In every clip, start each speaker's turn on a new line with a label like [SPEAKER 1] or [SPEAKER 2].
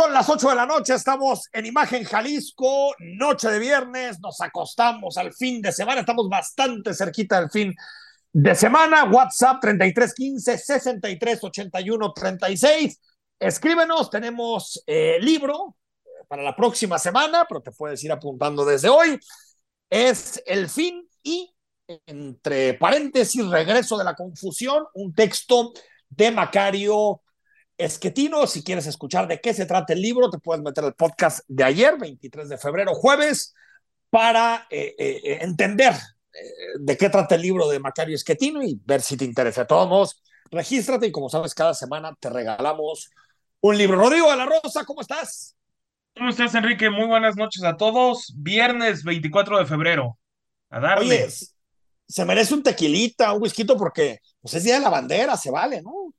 [SPEAKER 1] Son las 8 de la noche, estamos en Imagen Jalisco, noche de viernes, nos acostamos al fin de semana, estamos bastante cerquita del fin de semana. WhatsApp 3315 6381 36. Escríbenos, tenemos eh, libro para la próxima semana, pero te puedes ir apuntando desde hoy. Es El fin y, entre paréntesis, regreso de la confusión, un texto de Macario Esquetino. Si quieres escuchar de qué se trata el libro, te puedes meter al podcast de ayer, 23 de febrero, jueves, para eh, eh, entender eh, de qué trata el libro de Macario Esquetino y ver si te interesa. De todos modos, regístrate y como sabes, cada semana te regalamos un libro. Rodrigo de la Rosa, ¿cómo estás?
[SPEAKER 2] ¿Cómo estás, Enrique? Muy buenas noches a todos. Viernes 24 de febrero. A darle.
[SPEAKER 1] Oye, se merece un tequilita, un whisky, porque pues, es día de la bandera, se vale, ¿no?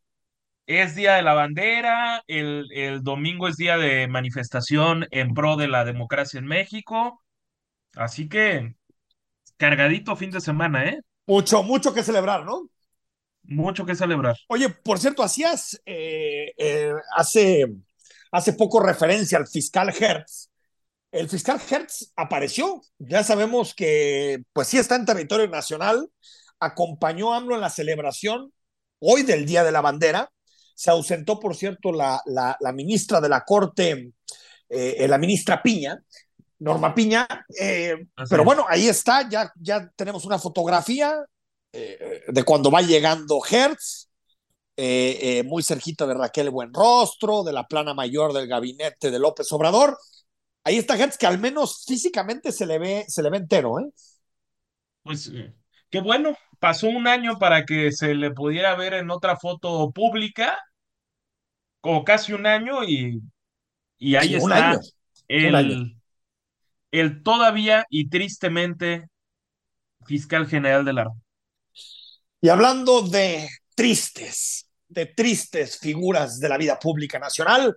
[SPEAKER 2] Es día de la bandera, el, el domingo es día de manifestación en pro de la democracia en México. Así que cargadito fin de semana, ¿eh?
[SPEAKER 1] Mucho, mucho que celebrar, ¿no?
[SPEAKER 2] Mucho que celebrar.
[SPEAKER 1] Oye, por cierto, hacías eh, eh, hace, hace poco referencia al fiscal Hertz. El fiscal Hertz apareció, ya sabemos que pues sí está en territorio nacional, acompañó a AMLO en la celebración hoy del Día de la Bandera, se ausentó, por cierto, la, la, la ministra de la Corte, eh, la ministra Piña, Norma Piña, eh, pero bueno, ahí está, ya, ya tenemos una fotografía eh, de cuando va llegando Hertz, eh, muy cerquita de Raquel Buenrostro, de la plana mayor del gabinete de López Obrador. Ahí está Hertz, que al menos físicamente se le ve, se le ve entero, ¿eh?
[SPEAKER 2] Pues qué bueno, pasó un año para que se le pudiera ver en otra foto pública como casi un año y, y ahí
[SPEAKER 1] Sí,
[SPEAKER 2] está
[SPEAKER 1] un año, un año.
[SPEAKER 2] el, el todavía y tristemente fiscal general de la
[SPEAKER 1] Y hablando de tristes, de tristes figuras de la vida pública nacional,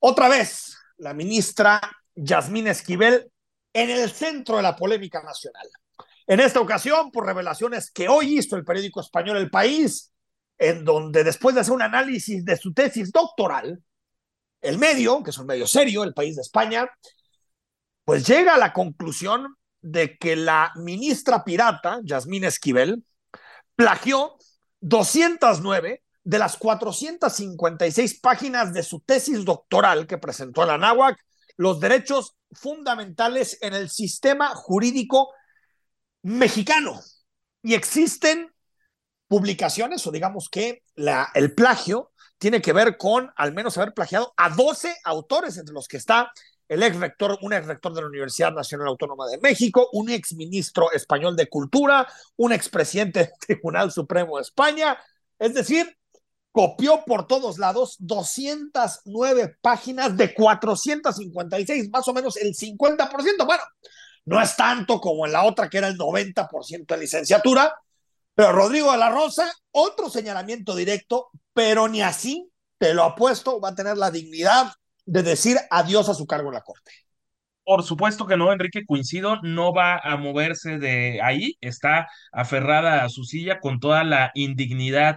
[SPEAKER 1] otra vez la ministra Yasmín Esquivel en el centro de la polémica nacional. En esta ocasión, por revelaciones que hoy hizo el periódico español El País, en donde después de hacer un análisis de su tesis doctoral, el medio, que es un medio serio, el país de España, pues llega a la conclusión de que la ministra pirata, Yasmín Esquivel, plagió 209 de las 456 páginas de su tesis doctoral que presentó en la NAWAC, los derechos fundamentales en el sistema jurídico mexicano. Y existen publicaciones, o digamos que la, el plagio tiene que ver con al menos haber plagiado a 12 autores, entre los que está el ex rector, un ex rector de la Universidad Nacional Autónoma de México, un ex ministro español de Cultura, un ex presidente del Tribunal Supremo de España. Es decir, copió por todos lados 209 páginas de 456, más o menos el 50%. Bueno, no es tanto como en la otra, que era el 90% de licenciatura, pero Rodrigo de la Rosa, otro señalamiento directo, pero ni así, te lo apuesto, va a tener la dignidad de decir adiós a su cargo en la Corte.
[SPEAKER 2] Por supuesto que no, Enrique, coincido, no va a moverse de ahí, está aferrada a su silla con toda la indignidad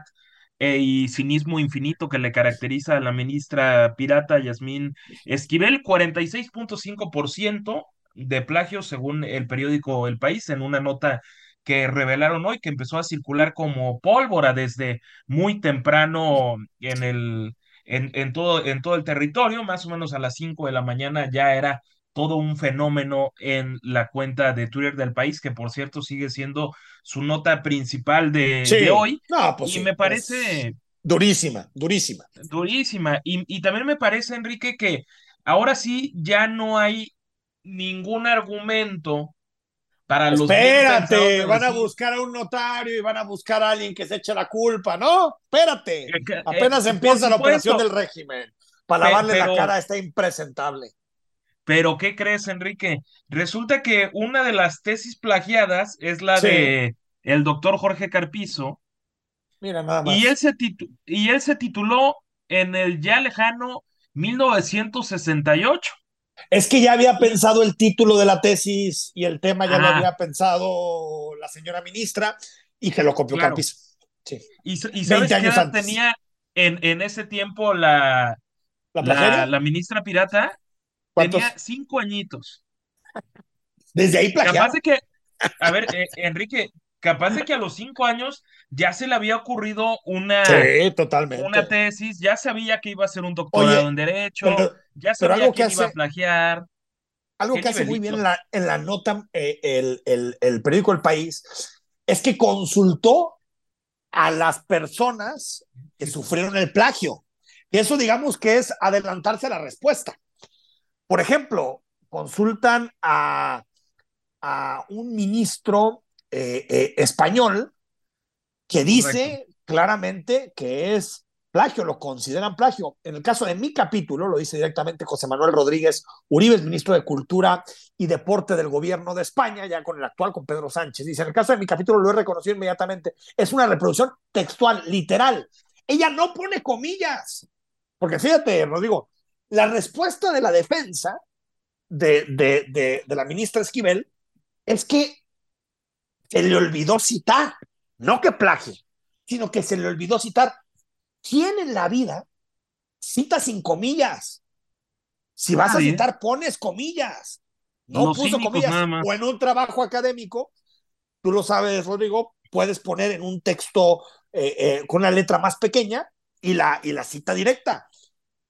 [SPEAKER 2] eh, y cinismo infinito que le caracteriza a la ministra pirata Yasmín Esquivel, 46.5% de plagio según el periódico El País en una nota que revelaron hoy que empezó a circular como pólvora desde muy temprano en el en, en, todo, en todo el territorio, más o menos a las 5 de la mañana ya era todo un fenómeno en la cuenta de Twitter del país, que por cierto sigue siendo su nota principal de,
[SPEAKER 1] sí.
[SPEAKER 2] de hoy.
[SPEAKER 1] No, pues
[SPEAKER 2] y
[SPEAKER 1] sí,
[SPEAKER 2] me parece...
[SPEAKER 1] Durísima, durísima.
[SPEAKER 2] Durísima. Y, y también me parece, Enrique, que ahora sí ya no hay ningún argumento para los
[SPEAKER 1] Espérate, van a buscar a un notario y van a buscar a alguien que se eche la culpa, ¿no? Espérate,
[SPEAKER 2] Eh, eh,
[SPEAKER 1] apenas empieza la operación del régimen. Para lavarle
[SPEAKER 2] pero-
[SPEAKER 1] la cara está impresentable.
[SPEAKER 2] Pero ¿qué crees, Enrique? Resulta que una de las tesis plagiadas es la
[SPEAKER 1] Sí.
[SPEAKER 2] de el doctor Jorge Carpizo
[SPEAKER 1] Mira, nada más.
[SPEAKER 2] y él se titu- y él se tituló en el ya lejano 1968.
[SPEAKER 1] Es que ya había pensado el título de la tesis y el tema ya lo
[SPEAKER 2] Ah.
[SPEAKER 1] había pensado la señora ministra y que lo copió
[SPEAKER 2] Claro.
[SPEAKER 1] Sí.
[SPEAKER 2] ¿Y, y
[SPEAKER 1] 20
[SPEAKER 2] sabes
[SPEAKER 1] años antes.
[SPEAKER 2] tenía en, en ese tiempo la,
[SPEAKER 1] ¿La
[SPEAKER 2] La,
[SPEAKER 1] plagiaria?
[SPEAKER 2] la ministra pirata
[SPEAKER 1] ¿Cuántos?
[SPEAKER 2] tenía cinco añitos.
[SPEAKER 1] Desde ahí
[SPEAKER 2] Capaz
[SPEAKER 1] plagiaron.
[SPEAKER 2] de que, a ver, eh, Enrique, capaz de que a los cinco años ya se le había ocurrido una,
[SPEAKER 1] Sí,
[SPEAKER 2] una
[SPEAKER 1] totalmente.
[SPEAKER 2] tesis, ya sabía que iba a hacer un doctorado
[SPEAKER 1] Oye,
[SPEAKER 2] en Derecho,
[SPEAKER 1] pero,
[SPEAKER 2] ya sabía
[SPEAKER 1] algo que
[SPEAKER 2] quién iba a
[SPEAKER 1] hace,
[SPEAKER 2] plagiar,
[SPEAKER 1] algo que hace muy bien en la, en la nota eh, el, el, el periódico El País es que consultó a las personas que sufrieron el plagio. Y eso digamos que es adelantarse a la respuesta. Por ejemplo, consultan a, a un ministro eh, eh, español que
[SPEAKER 2] Correcto.
[SPEAKER 1] dice claramente que es plagio, lo consideran plagio. En el caso de mi capítulo, lo dice directamente José Manuel Rodríguez Uribe, es ministro de Cultura y Deporte del gobierno de España, ya con el actual, con Pedro Sánchez. Dice, en el caso de mi capítulo lo he reconocido inmediatamente, es una reproducción textual, literal. Ella no pone comillas, porque fíjate, Rodrigo, la respuesta de la defensa de, de, de, de la ministra Esquivel es que se le olvidó citar, no que plagie, sino que se le olvidó citar. ¿Quién en la vida cita sin comillas? Si vas a citar, pones comillas. No
[SPEAKER 2] Los
[SPEAKER 1] puso comillas. O en un trabajo académico, tú lo sabes, Rodrigo, puedes poner en un texto eh, eh, con una letra más pequeña y la, y la cita directa.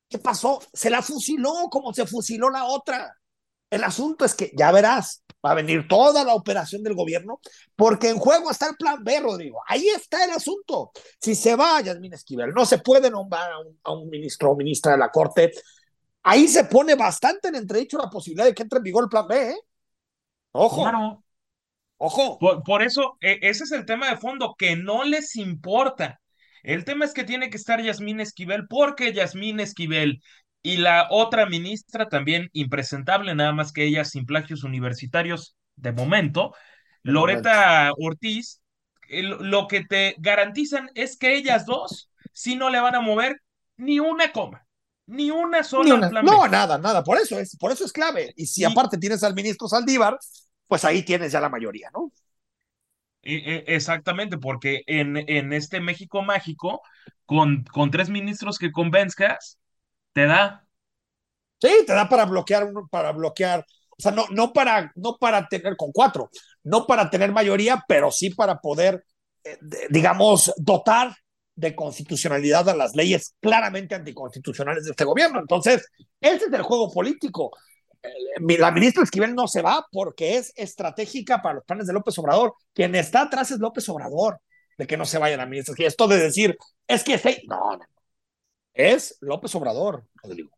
[SPEAKER 1] ¿Qué pasó? Se la fusiló como se fusiló la otra. El asunto es que ya verás, va a venir toda la operación del gobierno, porque en juego está el plan B, Rodrigo. Ahí está el asunto. Si se va Yasmín Esquivel, no se puede nombrar a un, a un ministro o ministra de la Corte. Ahí se pone bastante en entredicho la posibilidad de que entre en vigor el plan B. ¿eh? Ojo,
[SPEAKER 2] Claro,
[SPEAKER 1] ojo.
[SPEAKER 2] por, por eso, e- ese es el tema de fondo, que no les importa. El tema es que tiene que estar Yasmín Esquivel, porque Yasmín Esquivel y la otra ministra, también impresentable, nada más que ella sin plagios universitarios de momento,
[SPEAKER 1] De momento.
[SPEAKER 2] Loreta Ortiz, el- lo que te garantizan es que ellas dos sí no le van a mover ni una coma, ni una
[SPEAKER 1] Ni
[SPEAKER 2] sola al
[SPEAKER 1] una-
[SPEAKER 2] plan B.
[SPEAKER 1] No, nada, nada. Por eso es, por eso es clave. Y si
[SPEAKER 2] Y-
[SPEAKER 1] aparte tienes al ministro Saldívar, pues ahí tienes ya la mayoría, ¿no?
[SPEAKER 2] E- e- Exactamente, porque en, en este México mágico, con, con tres ministros que convenzcas, te da.
[SPEAKER 1] Sí, te da para bloquear, para bloquear, o sea, no, no, para, no para tener con cuatro, no para tener mayoría, pero sí para poder, eh, digamos, dotar de constitucionalidad a las leyes claramente anticonstitucionales de este gobierno. Entonces, ese es el juego político. La ministra Esquivel no se va porque es estratégica para los planes de López Obrador. Quien está atrás es López Obrador, de que no se vaya la ministra Esquivel. Esto de decir, es que se... no, no. Es López Obrador, Rodrigo.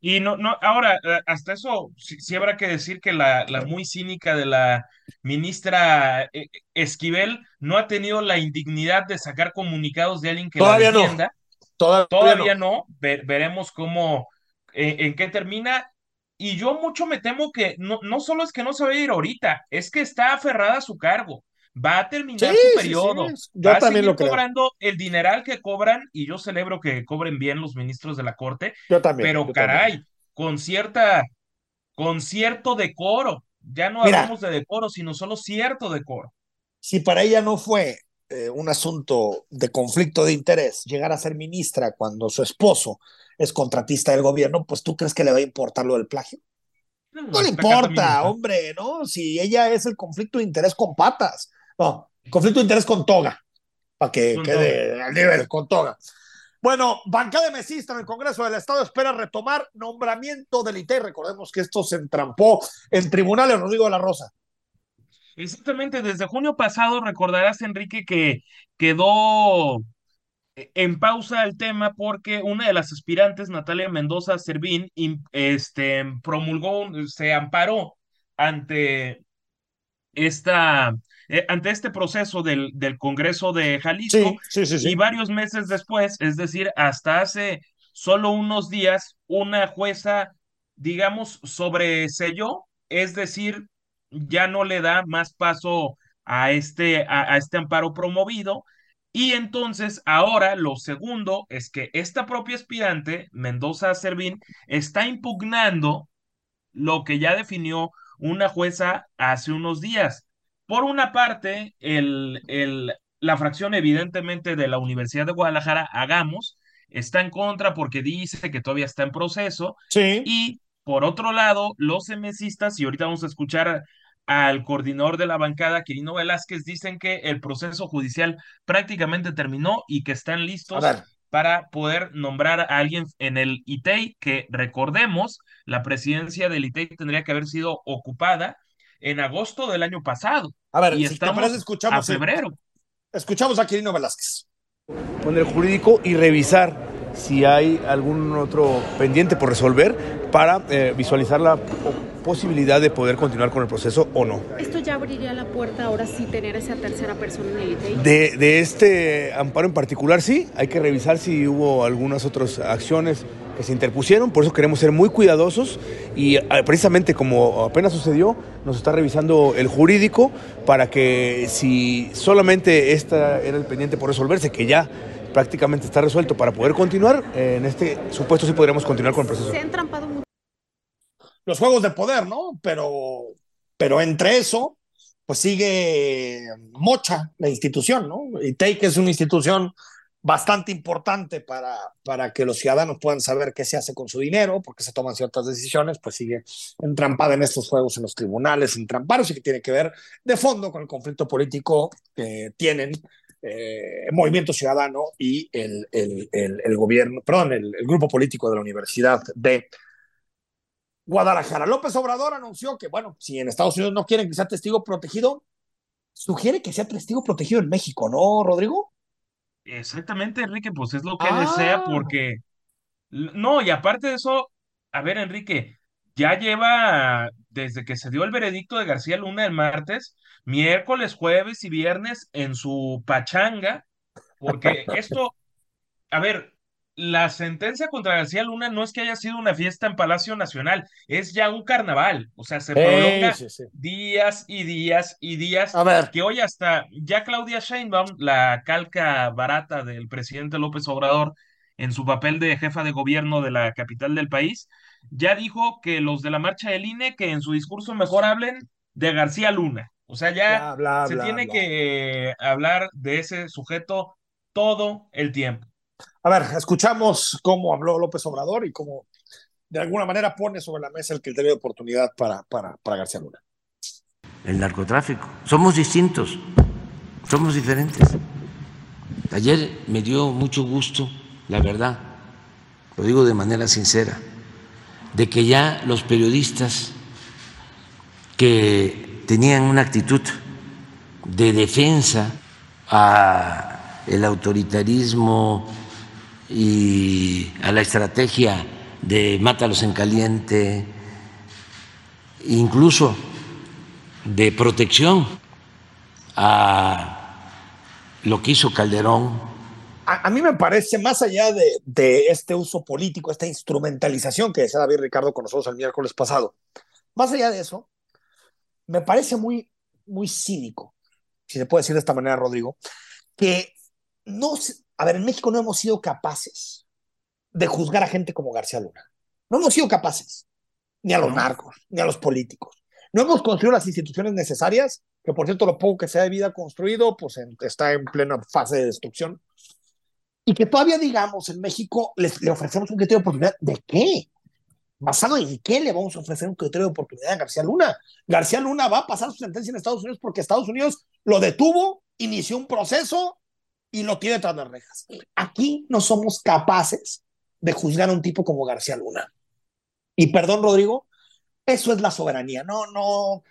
[SPEAKER 2] Y no, no, ahora, eh, hasta eso, sí, sí habrá que decir que la, la muy cínica de la ministra eh, Esquivel no ha tenido la indignidad de sacar comunicados de alguien que
[SPEAKER 1] Todavía
[SPEAKER 2] la
[SPEAKER 1] no.
[SPEAKER 2] defienda.
[SPEAKER 1] Todavía,
[SPEAKER 2] Todavía
[SPEAKER 1] no.
[SPEAKER 2] no, Ve- veremos cómo, eh, en qué termina. Y yo mucho me temo que no, no solo es que no se va a ir ahorita, es que está aferrada a su cargo. Va a terminar
[SPEAKER 1] Sí,
[SPEAKER 2] su periodo,
[SPEAKER 1] sí, yo
[SPEAKER 2] va a
[SPEAKER 1] también
[SPEAKER 2] seguir
[SPEAKER 1] lo creo.
[SPEAKER 2] cobrando el dineral que cobran, y yo celebro que cobren bien los ministros de la corte,
[SPEAKER 1] Yo también.
[SPEAKER 2] pero
[SPEAKER 1] yo
[SPEAKER 2] caray,
[SPEAKER 1] también.
[SPEAKER 2] con cierta, con cierto decoro. Ya no
[SPEAKER 1] Mira.
[SPEAKER 2] hablamos de decoro, sino solo cierto decoro.
[SPEAKER 1] Si para ella no fue eh, un asunto de conflicto de interés llegar a ser ministra cuando su esposo es contratista del gobierno, pues tú crees que le va a importar lo del plagio? No le
[SPEAKER 2] Esta carta
[SPEAKER 1] importa, hombre, ¿no? Si ella es el conflicto de interés con patas, no, conflicto de interés con toga, para que
[SPEAKER 2] Con
[SPEAKER 1] quede al nivel, con toga. Bueno, bancada de mesista en el Congreso del Estado espera retomar nombramiento del ITE. Recordemos que esto se entrampó en tribunales, Rodrigo de la Rosa.
[SPEAKER 2] Exactamente, desde junio pasado recordarás, Enrique, que quedó en pausa el tema porque una de las aspirantes, Natalia Mendoza Servín, este, promulgó, se amparó ante esta, eh, ante este proceso del, del Congreso de Jalisco
[SPEAKER 1] Sí, sí, sí,
[SPEAKER 2] y varios meses después, es decir, hasta hace solo unos días, una jueza, digamos, sobreselló, es decir, ya no le da más paso a este, a, a este amparo promovido. Y entonces ahora lo segundo es que esta propia aspirante, Mendoza Servín, está impugnando lo que ya definió una jueza hace unos días. Por una parte, el, el, la fracción evidentemente de la Universidad de Guadalajara, Hagamos, está en contra porque dice que todavía está en proceso.
[SPEAKER 1] Sí.
[SPEAKER 2] Y por otro lado, los emesistas, y ahorita vamos a escuchar al coordinador de la bancada, Quirino Velázquez, dicen que el proceso judicial prácticamente terminó y que están listos para poder nombrar a alguien en el ITEI, que recordemos, la presidencia del ITEI tendría que haber sido ocupada en agosto del año pasado.
[SPEAKER 1] A ver,
[SPEAKER 2] y
[SPEAKER 1] si
[SPEAKER 2] estamos
[SPEAKER 1] te parece, escuchamos
[SPEAKER 2] a febrero.
[SPEAKER 1] Escuchamos a Quirino Velázquez.
[SPEAKER 3] Con el jurídico y revisar si hay algún otro pendiente por resolver para eh, visualizar la posibilidad de poder continuar con el proceso o no.
[SPEAKER 4] ¿Esto ya abriría la puerta ahora sí tener esa tercera persona en el ITEI?
[SPEAKER 3] De, de este amparo en particular sí, hay que revisar si hubo algunas otras acciones que se interpusieron, por eso queremos ser muy cuidadosos y ah, precisamente como apenas sucedió, nos está revisando el jurídico para que si solamente esta era el pendiente por resolverse, que ya prácticamente está resuelto para poder continuar, en este supuesto sí podríamos continuar con el proceso.
[SPEAKER 4] Se han trampado mucho.
[SPEAKER 1] Los juegos de poder, ¿no? Pero, pero entre eso, pues sigue mocha la institución, ¿no? Y Take es una institución bastante importante para, para que los ciudadanos puedan saber qué se hace con su dinero, porque se toman ciertas decisiones, pues sigue entrampada en estos juegos en los tribunales, entrampados y que tiene que ver de fondo con el conflicto político que tienen eh, el Movimiento Ciudadano y el, el, el, el gobierno, perdón, el, grupo político de la Universidad de Guadalajara. López Obrador anunció que, bueno, si en Estados Unidos no quieren que sea testigo protegido, sugiere que sea testigo protegido en México, ¿no, Rodrigo?
[SPEAKER 2] Exactamente, Enrique, pues es lo que desea porque... No, y aparte de eso, a ver, Enrique, ya lleva desde que se dio el veredicto de García Luna el martes, miércoles, jueves y viernes en su pachanga, porque esto, a ver, la sentencia contra García Luna no es que haya sido una fiesta en Palacio Nacional, es ya un carnaval, o sea, se prolonga
[SPEAKER 1] sí, sí.
[SPEAKER 2] días y días y días,
[SPEAKER 1] A ver.
[SPEAKER 2] que hoy hasta ya Claudia Sheinbaum, la calca barata del presidente López Obrador en su papel de jefa de gobierno de la capital del país, ya dijo que los de la marcha del INE, que en su discurso mejor hablen de García Luna, o sea, ya
[SPEAKER 1] Bla, bla,
[SPEAKER 2] se
[SPEAKER 1] bla,
[SPEAKER 2] tiene que hablar de ese sujeto todo el tiempo.
[SPEAKER 1] A ver, escuchamos cómo habló López Obrador y cómo de alguna manera pone sobre la mesa el criterio de oportunidad para, para, para García Luna.
[SPEAKER 5] el narcotráfico. Somos distintos, somos diferentes. Ayer me dio mucho gusto, la verdad, lo digo de manera sincera, de que ya los periodistas que tenían una actitud de defensa a el autoritarismo y a la estrategia de mátalos en caliente, incluso de protección a lo que hizo Calderón.
[SPEAKER 1] A, mí me parece, más allá de, de, este uso político, esta instrumentalización que decía David Ricardo con nosotros el miércoles pasado, más allá de eso, me parece muy, muy cínico, si se puede decir de esta manera, Rodrigo, que no, a ver, en México no hemos sido capaces de juzgar a gente como García Luna. No hemos sido capaces, ni a los narcos, ni a los políticos. No hemos construido las instituciones necesarias, que por cierto, lo poco que se ha de vida construido, pues en, está en plena fase de destrucción. Y que todavía, digamos, en México les, le ofrecemos un criterio de oportunidad. ¿De qué? ¿Basado en qué le vamos a ofrecer un criterio de oportunidad a García Luna? García Luna va a pasar su sentencia en Estados Unidos porque Estados Unidos lo detuvo, inició un proceso y lo tiene tras las rejas. Aquí no somos capaces de juzgar a un tipo como García Luna. Y perdón, Rodrigo, eso es la soberanía, no, no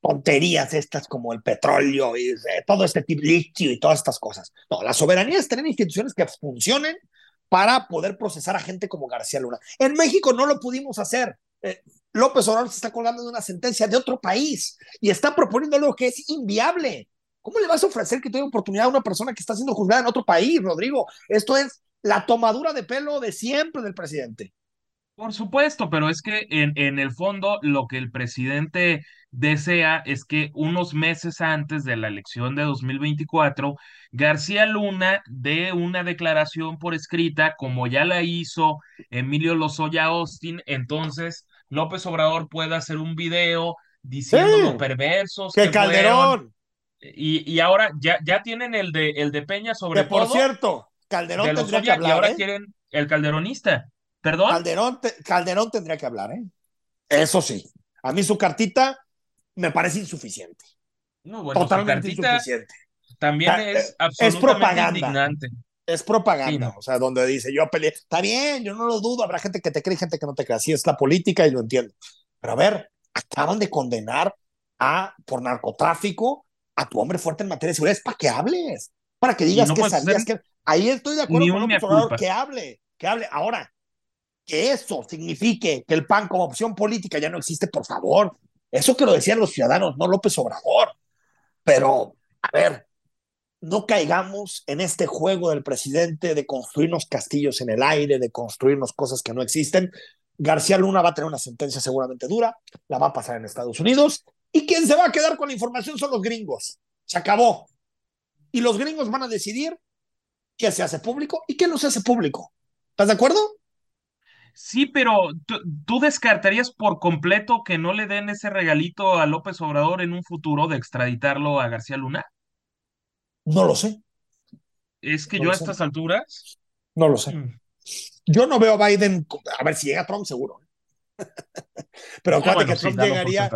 [SPEAKER 1] tonterías estas como el petróleo y eh, todo este tipo litio y todas estas cosas. No, la soberanía es tener instituciones que funcionen para poder procesar a gente como García Luna. En México no lo pudimos hacer. Eh, López Obrador se está colgando de una sentencia de otro país y está proponiendo algo que es inviable. ¿Cómo le vas a ofrecer que tenga oportunidad a una persona que está siendo juzgada en otro país, Rodrigo? Esto es la tomadura de pelo de siempre del presidente.
[SPEAKER 2] Por supuesto, pero es que en, en el fondo lo que el presidente desea es que unos meses antes de la elección de 2024, García Luna dé una declaración por escrita, como ya la hizo Emilio Lozoya Austin, entonces López Obrador pueda hacer un video diciendo
[SPEAKER 1] Sí,
[SPEAKER 2] lo perversos
[SPEAKER 1] Que
[SPEAKER 2] que fueron. Y, y ahora ya, ya tienen el de, el de Peña sobre
[SPEAKER 1] que por
[SPEAKER 2] todo
[SPEAKER 1] cierto,
[SPEAKER 2] de
[SPEAKER 1] Calderón tendría que
[SPEAKER 2] Lozoya y
[SPEAKER 1] hablar,
[SPEAKER 2] ahora
[SPEAKER 1] ¿eh?
[SPEAKER 2] quieren el calderonista. ¿Perdón?
[SPEAKER 1] Calderón, Calderón tendría que hablar, ¿eh? Eso sí. A mí su cartita me parece insuficiente.
[SPEAKER 2] No, bueno, Totalmente insuficiente. También es absolutamente
[SPEAKER 1] es propaganda.
[SPEAKER 2] indignante.
[SPEAKER 1] Es propaganda, o sea, donde dice yo peleé. Está bien, yo no lo dudo, habrá gente que te cree y gente que no te cree. Así es la política y lo entiendo. Pero a ver, acaban de condenar a por narcotráfico a tu hombre fuerte en materia de seguridad. Es para que hables, para que digas que sabías que. Ahí estoy de acuerdo con López Obrador, que hable, que hable. Ahora, que eso signifique que el PAN como opción política ya no existe, por favor. Eso que lo decían los ciudadanos, no López Obrador. Pero, a ver, no caigamos en este juego del presidente de construirnos castillos en el aire, de construirnos cosas que no existen. García Luna va a tener una sentencia seguramente dura, la va a pasar en Estados Unidos, y quien se va a quedar con la información son los gringos. Se acabó. Y los gringos van a decidir qué se hace público y qué no se hace público. ¿Estás de acuerdo?
[SPEAKER 2] Sí, pero ¿tú, descartarías por completo que no le den ese regalito a López Obrador en un futuro de extraditarlo a García Luna?
[SPEAKER 1] No lo sé.
[SPEAKER 2] Es que yo a estas alturas.
[SPEAKER 1] No lo sé. Mm. Yo no veo a Biden. A ver, si llega Trump, seguro. Pero ah, acuérdate que Trump, llegaría,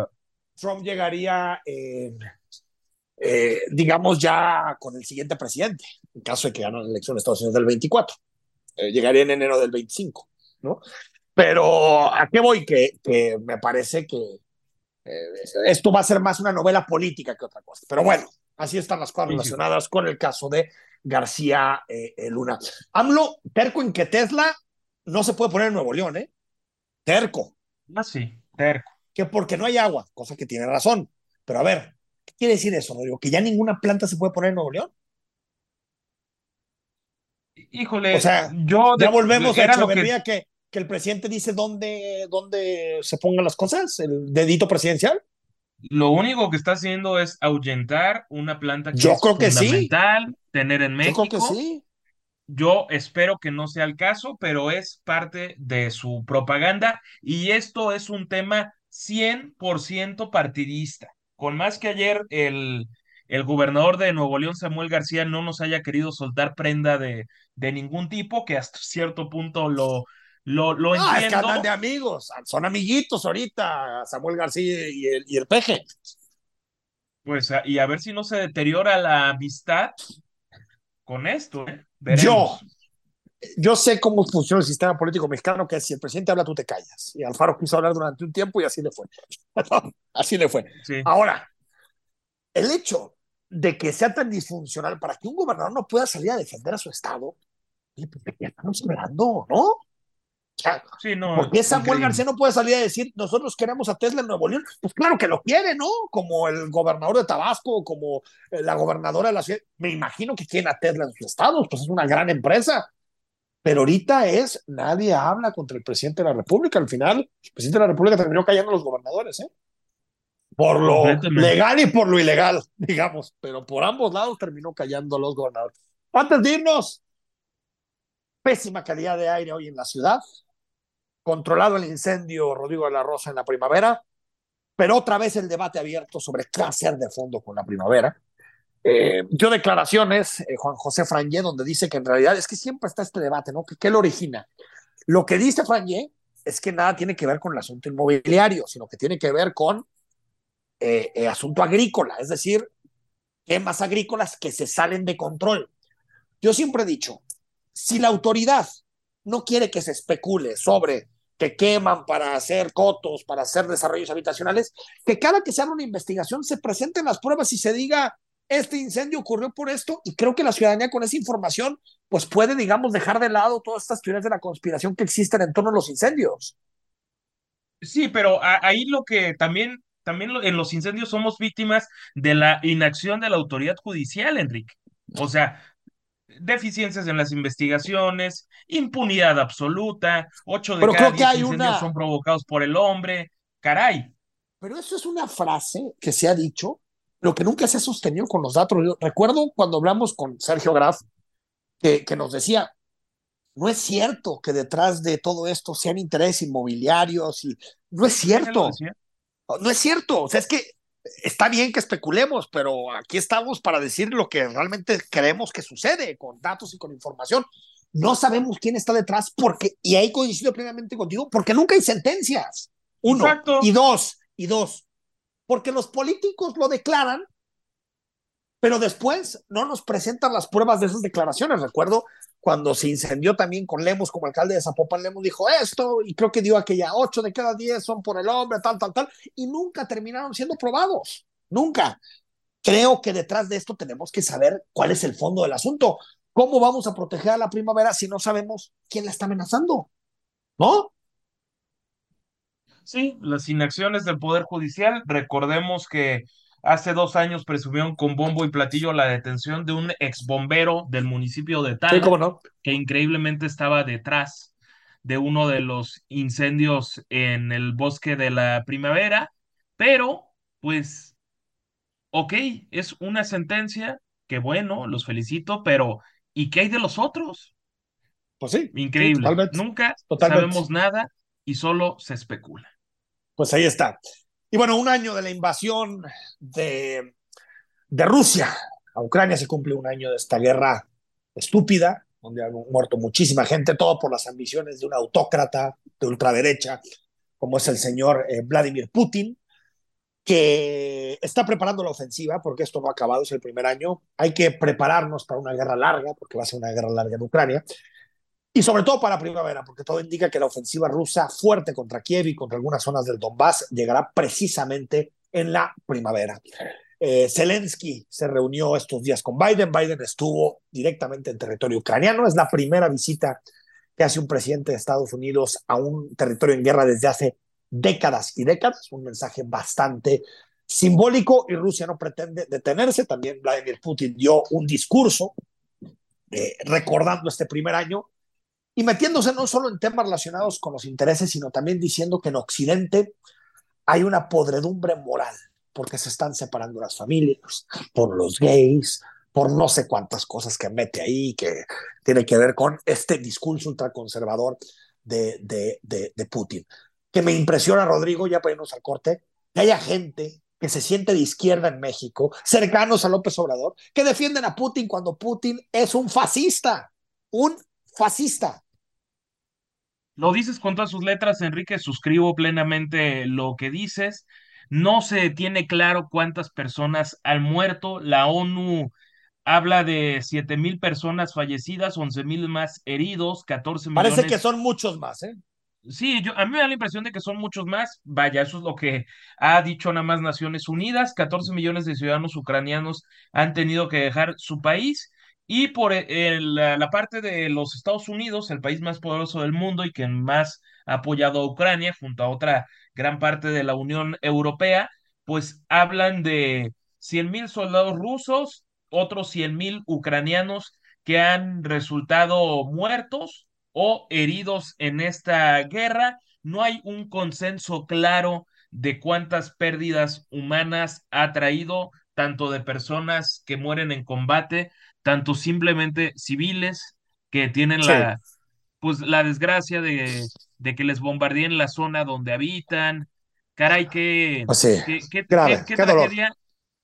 [SPEAKER 1] Trump llegaría. Eh, digamos, ya con el siguiente presidente, en caso de que gane la elección de Estados Unidos del 24. Eh, llegaría en enero del 25, ¿no? Pero ¿a qué voy? Que, que me parece que eh, esto va a ser más una novela política que otra cosa. Pero bueno, Así están las cosas relacionadas con el caso de García eh, eh, Luna. AMLO, terco en que Tesla no se puede poner en Nuevo León, ¿eh? Terco.
[SPEAKER 2] Ah, sí, terco.
[SPEAKER 1] Que porque no hay agua, cosa que tiene razón. Pero a ver, ¿qué quiere decir eso, Rodrigo? ¿Que ya ninguna planta se puede poner en Nuevo León?
[SPEAKER 2] Híjole, o sea, yo
[SPEAKER 1] ya volvemos a lo que... que... que el presidente dice dónde, dónde se pongan las cosas, el dedito presidencial.
[SPEAKER 2] Lo único que está haciendo es ahuyentar una planta que
[SPEAKER 1] Yo
[SPEAKER 2] es
[SPEAKER 1] creo que
[SPEAKER 2] fundamental tener en México.
[SPEAKER 1] Yo creo que sí.
[SPEAKER 2] Yo espero que no sea el caso, pero es parte de su propaganda y esto es un tema 100% partidista. Con más que ayer el, el gobernador de Nuevo León, Samuel García, no nos haya querido soltar prenda de, de ningún tipo, que hasta cierto punto lo, lo, lo entiendo.
[SPEAKER 1] Es que andan de amigos, son amiguitos ahorita, Samuel García y el, y el peje.
[SPEAKER 2] Pues, y a ver si no se deteriora la amistad con esto. ¿eh?
[SPEAKER 1] Yo, yo sé cómo funciona el sistema político mexicano, que si el presidente habla, tú te callas. Y Alfaro quiso hablar durante un tiempo y así le fue. así le fue. Ahora, el hecho de que sea tan disfuncional para que un gobernador no pueda salir a defender a su estado, pues, ya estamos esperando, ¿no?
[SPEAKER 2] Sí, no,
[SPEAKER 1] ¿Por qué Samuel García no puede salir a decir nosotros queremos a Tesla en Nuevo León? Pues claro que lo quiere, ¿no? Como el gobernador de Tabasco, como eh, la gobernadora de la ciudad. Me imagino que quieren a Tesla en sus estados, pues es una gran empresa. Pero ahorita es, nadie habla contra el presidente de la República. Al final, el presidente de la República terminó cayendo a los gobernadores, ¿eh? Por lo legal y por lo ilegal, digamos. Pero por ambos lados terminó callando a los gobernadores. Antes de irnos, pésima calidad de aire hoy en la ciudad controlado el incendio Rodrigo de la Rosa en la primavera, pero otra vez el debate abierto sobre qué hacer de fondo con la primavera. Eh, yo declaraciones, eh, Juan José Frangé, donde dice que en realidad es que siempre está este debate, ¿no? ¿Qué, lo origina? Lo que dice Frangé es que nada tiene que ver con el asunto inmobiliario, sino que tiene que ver con eh, el asunto agrícola, es decir, temas agrícolas que se salen de control. Yo siempre he dicho, si la autoridad no quiere que se especule sobre que queman para hacer cotos, para hacer desarrollos habitacionales, que cada que se haga una investigación se presenten las pruebas y se diga, este incendio ocurrió por esto, y creo que la ciudadanía con esa información, pues puede, digamos, dejar de lado todas estas teorías de la conspiración que existen en torno a los incendios.
[SPEAKER 2] Sí, pero ahí lo que también, también en los incendios somos víctimas de la inacción de la autoridad judicial, Enrique. O sea, deficiencias en las investigaciones, impunidad absoluta, ocho de cada diez incendios son provocados por el hombre, caray.
[SPEAKER 1] Pero eso es una frase que se ha dicho, lo que nunca se ha sostenido con los datos. recuerdo cuando hablamos con Sergio Graf, que, que nos decía, no es cierto que detrás de todo esto sean intereses inmobiliarios y no es cierto. No es cierto. O sea, es que está bien que especulemos, pero aquí estamos para decir lo que realmente creemos que sucede, con datos y con información. no sabemos quién está detrás porque, y ahí coincido plenamente contigo, porque nunca hay sentencias. Uno.
[SPEAKER 2] Exacto.
[SPEAKER 1] Y dos, y dos, porque los políticos lo declaran, pero después no nos presentan las pruebas de esas declaraciones. Recuerdo cuando se incendió también con Lemos como alcalde de Zapopan, Lemos dijo esto y creo que dio aquella ocho de cada diez son por el hombre, tal, tal, tal, y nunca terminaron siendo probados, nunca. Creo que detrás de esto tenemos que saber cuál es el fondo del asunto. ¿Cómo vamos a proteger a la primavera si no sabemos quién la está amenazando? ¿No?
[SPEAKER 2] Sí, las inacciones del Poder Judicial. Recordemos que hace dos años presumieron con bombo y platillo la detención de un ex bombero del municipio de Tala,
[SPEAKER 1] Sí, no.
[SPEAKER 2] que increíblemente estaba detrás de uno de los incendios en el bosque de la primavera, pero pues, ok, es una sentencia, que bueno, los felicito, pero ¿y qué hay de los otros?
[SPEAKER 1] Pues sí. sí,
[SPEAKER 2] Increíble.
[SPEAKER 1] totalmente.
[SPEAKER 2] Nunca
[SPEAKER 1] Totalmente.
[SPEAKER 2] sabemos nada y solo se especula.
[SPEAKER 1] Pues ahí está. Y bueno, un año de la invasión de, Rusia a Ucrania se cumple un año de esta guerra estúpida, donde han muerto muchísima gente, todo por las ambiciones de un autócrata de ultraderecha, como es el señor eh, Vladimir Putin, que está preparando la ofensiva, porque esto no ha acabado, es el primer año. Hay que prepararnos para una guerra larga, porque va a ser una guerra larga en Ucrania. Y sobre todo para primavera, porque todo indica que la ofensiva rusa fuerte contra Kiev y contra algunas zonas del Donbass llegará precisamente en la primavera. Eh, Zelensky se reunió estos días con Biden. Biden estuvo directamente en territorio ucraniano. Es la primera visita que hace un presidente de Estados Unidos a un territorio en guerra desde hace décadas y décadas. Un mensaje bastante simbólico y Rusia no pretende detenerse. También Vladimir Putin dio un discurso eh, recordando este primer año y metiéndose no solo en temas relacionados con los intereses, sino también diciendo que en Occidente hay una podredumbre moral, porque se están separando las familias, por los gays, por no sé cuántas cosas que mete ahí, que tiene que ver con este discurso ultraconservador de, de, de, Putin. Que me impresiona, Rodrigo, ya para irnos al corte, que haya gente que se siente de izquierda en México, cercanos a López Obrador, que defienden a Putin cuando Putin es un fascista, un fascista.
[SPEAKER 2] Lo dices con todas sus letras, Enrique, suscribo plenamente lo que dices. No se tiene claro cuántas personas han muerto. La ONU habla de siete mil personas fallecidas, once mil más heridos, 14 millones.
[SPEAKER 1] Parece que son muchos más, ¿eh?
[SPEAKER 2] Sí, yo, a mí me da la impresión de que son muchos más. Vaya, eso es lo que ha dicho nada más Naciones Unidas. 14 millones de ciudadanos ucranianos han tenido que dejar su país. Y por la, parte de los Estados Unidos, el país más poderoso del mundo y que más ha apoyado a Ucrania, junto a otra gran parte de la Unión Europea, pues hablan de 100 mil soldados rusos, otros 100 mil ucranianos que han resultado muertos o heridos en esta guerra. No hay un consenso claro de cuántas pérdidas humanas ha traído, tanto de personas que mueren en combate, tanto simplemente civiles que tienen sí. la, pues, la desgracia de, de, que les bombardeen la zona donde habitan. Caray, qué,
[SPEAKER 1] pues
[SPEAKER 2] qué, qué,
[SPEAKER 1] Grave,
[SPEAKER 2] qué, qué tragedia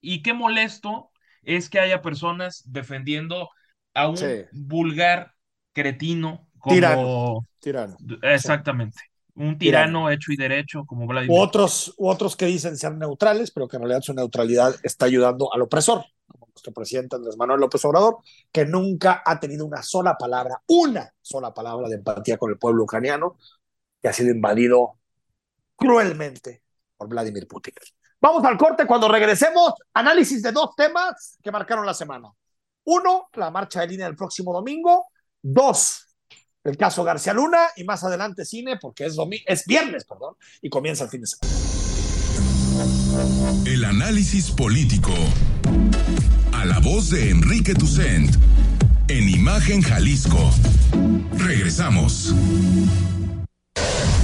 [SPEAKER 2] y qué molesto es que haya personas defendiendo a un sí. vulgar cretino como...
[SPEAKER 1] Tirano. tirano.
[SPEAKER 2] Exactamente. Sí. Un tirano, tirano, hecho y derecho como Vladimir.
[SPEAKER 1] U otros, u otros que dicen ser neutrales, pero que en realidad su neutralidad está ayudando al opresor nuestro presidente Andrés Manuel López Obrador, que nunca ha tenido una sola palabra, una sola palabra de empatía con el pueblo ucraniano, que ha sido invadido cruelmente por Vladimir Putin. Vamos al corte cuando regresemos. Análisis de dos temas que marcaron la semana. Uno, la marcha de línea del próximo domingo. Dos, el caso García Luna. Y más adelante cine, porque es, es viernes, perdón, y comienza el fin de semana.
[SPEAKER 6] El análisis político a la voz de Enrique Tucent en Imagen Jalisco. Regresamos.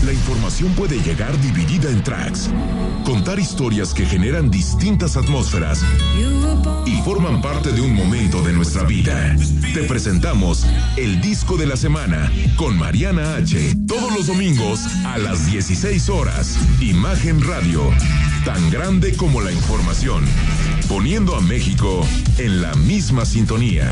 [SPEAKER 6] La información puede llegar dividida en tracks, contar historias que generan distintas atmósferas y forman parte de un momento de nuestra vida. Te presentamos el disco de la semana con Mariana H. Todos los domingos a las 16 horas. Imagen Radio, tan grande como la información, poniendo a México en la misma sintonía.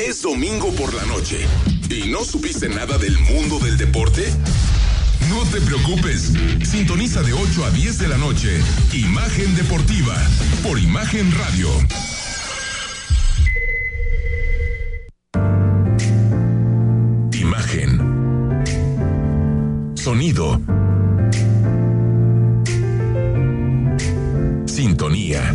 [SPEAKER 6] Es domingo por la noche y no supiste nada del mundo del deporte. No te preocupes, sintoniza de 8 a 10 de la noche. Imagen Deportiva por Imagen Radio. Imagen. Sonido. Sintonía.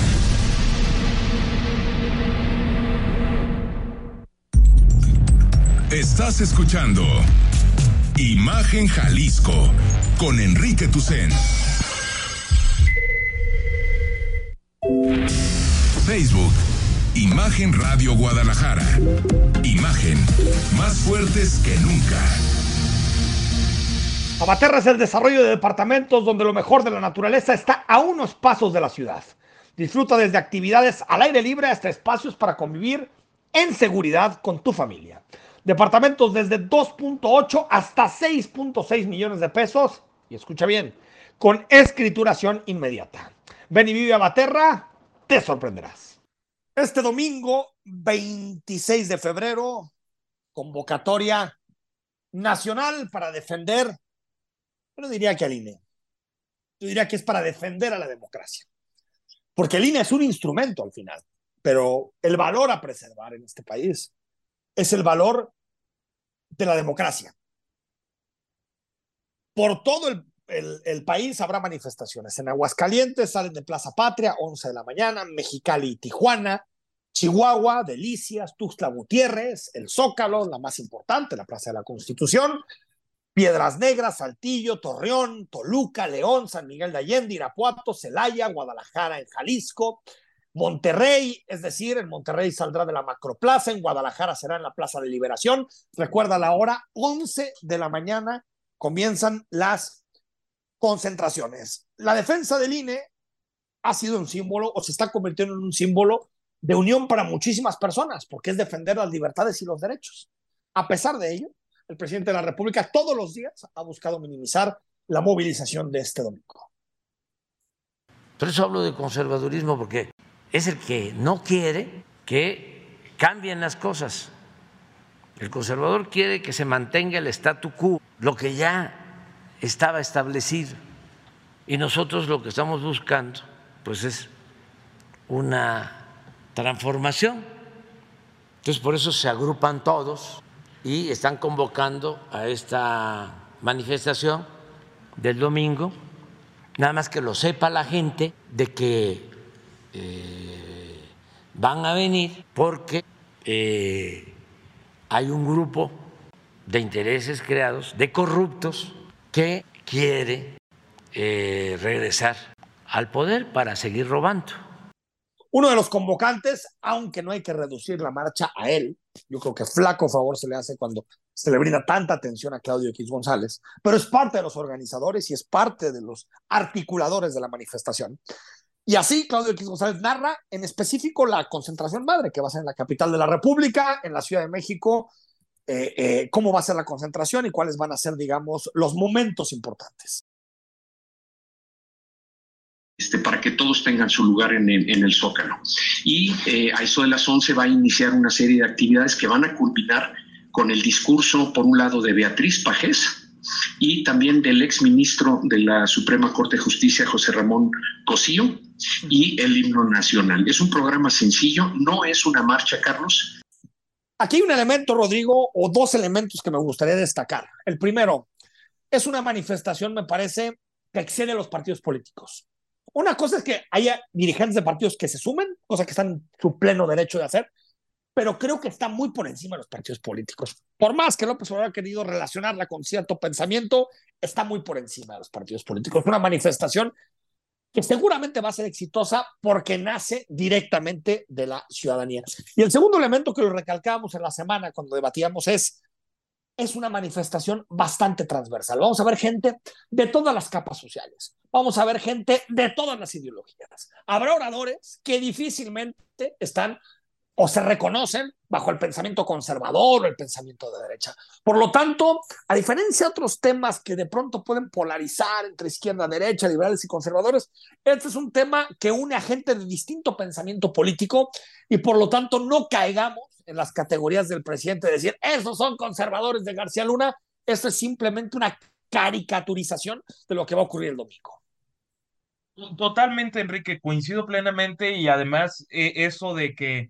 [SPEAKER 6] Estás escuchando Imagen Jalisco con Enrique Tucen. Facebook, Imagen Radio Guadalajara. Imagen, más fuertes que nunca.
[SPEAKER 1] Abaterra es el desarrollo de departamentos donde lo mejor de la naturaleza está a unos pasos de la ciudad. Disfruta desde actividades al aire libre hasta espacios para convivir en seguridad con tu familia. Departamentos desde 2.8 hasta 6.6 millones de pesos. Y escucha bien, con escrituración inmediata. Ven y vive a Baterra, te sorprenderás. Este domingo, 26 de febrero, convocatoria nacional para defender, yo no diría que al INE, yo diría que es para defender a la democracia. Porque el INE es un instrumento al final, pero el valor a preservar en este país es el valor de la democracia. Por todo el, país habrá manifestaciones. En Aguascalientes salen de Plaza Patria, 11 de la mañana, Mexicali y Tijuana, Chihuahua, Delicias, Tuxtla Gutiérrez, el Zócalo, la más importante, la Plaza de la Constitución, Piedras Negras, Saltillo, Torreón, Toluca, León, San Miguel de Allende, Irapuato, Celaya, Guadalajara en Jalisco, Monterrey, es decir, en Monterrey saldrá de la Macroplaza, en Guadalajara será en la Plaza de Liberación. Recuerda la hora 11 de la mañana comienzan las concentraciones. La defensa del INE ha sido un símbolo o se está convirtiendo en un símbolo de unión para muchísimas personas, porque es defender las libertades y los derechos. A pesar de ello, el presidente de la República todos los días ha buscado minimizar la movilización de este domingo.
[SPEAKER 5] Por eso hablo de conservadurismo, porque es el que no quiere que cambien las cosas. El conservador quiere que se mantenga el statu quo, lo que ya estaba establecido. Y nosotros lo que estamos buscando, pues es una transformación. Entonces, por eso se agrupan todos y están convocando a esta manifestación del domingo, nada más que lo sepa la gente de que eh, van a venir porque eh, hay un grupo de intereses creados, de corruptos, que quiere eh, regresar al poder para seguir robando.
[SPEAKER 1] Uno de los convocantes, aunque no hay que reducir la marcha a él, yo creo que flaco favor se le hace cuando se le brinda tanta atención a Claudio X González, pero es parte de los organizadores y es parte de los articuladores de la manifestación. Y así Claudio X González narra en específico la concentración madre, que va a ser en la capital de la República, en la Ciudad de México, eh, eh, cómo va a ser la concentración y cuáles van a ser, digamos, los momentos importantes.
[SPEAKER 7] Este, para que todos tengan su lugar en el, Zócalo. Y eh, a eso de las 11 va a iniciar una serie de actividades que van a culminar con el discurso, por un lado, de Beatriz Pajés, y también del exministro de la Suprema Corte de Justicia, José Ramón Cosío, y el himno nacional. Es un programa sencillo, no es una marcha, Carlos.
[SPEAKER 1] Aquí hay un elemento, Rodrigo, o dos elementos que me gustaría destacar. El primero, es una manifestación, me parece, que excede los partidos políticos. Una cosa es que haya dirigentes de partidos que se sumen, cosa que están en su pleno derecho de hacer, pero creo que está muy por encima de los partidos políticos. Por más que López Obrador ha querido relacionarla con cierto pensamiento, está muy por encima de los partidos políticos. Una manifestación que seguramente va a ser exitosa porque nace directamente de la ciudadanía. Y el segundo elemento que lo recalcábamos en la semana cuando debatíamos es, es una manifestación bastante transversal. Vamos a ver gente de todas las capas sociales. Vamos a ver gente de todas las ideologías. Habrá oradores que difícilmente están o se reconocen bajo el pensamiento conservador o el pensamiento de derecha. Por lo tanto, a diferencia de otros temas que de pronto pueden polarizar entre izquierda, derecha, liberales y conservadores, este es un tema que une a gente de distinto pensamiento político y por lo tanto no caigamos en las categorías del presidente de decir, esos son conservadores de García Luna. Esto es simplemente una caricaturización de lo que va a ocurrir el domingo.
[SPEAKER 2] Totalmente, Enrique, coincido plenamente y además eh, eso de que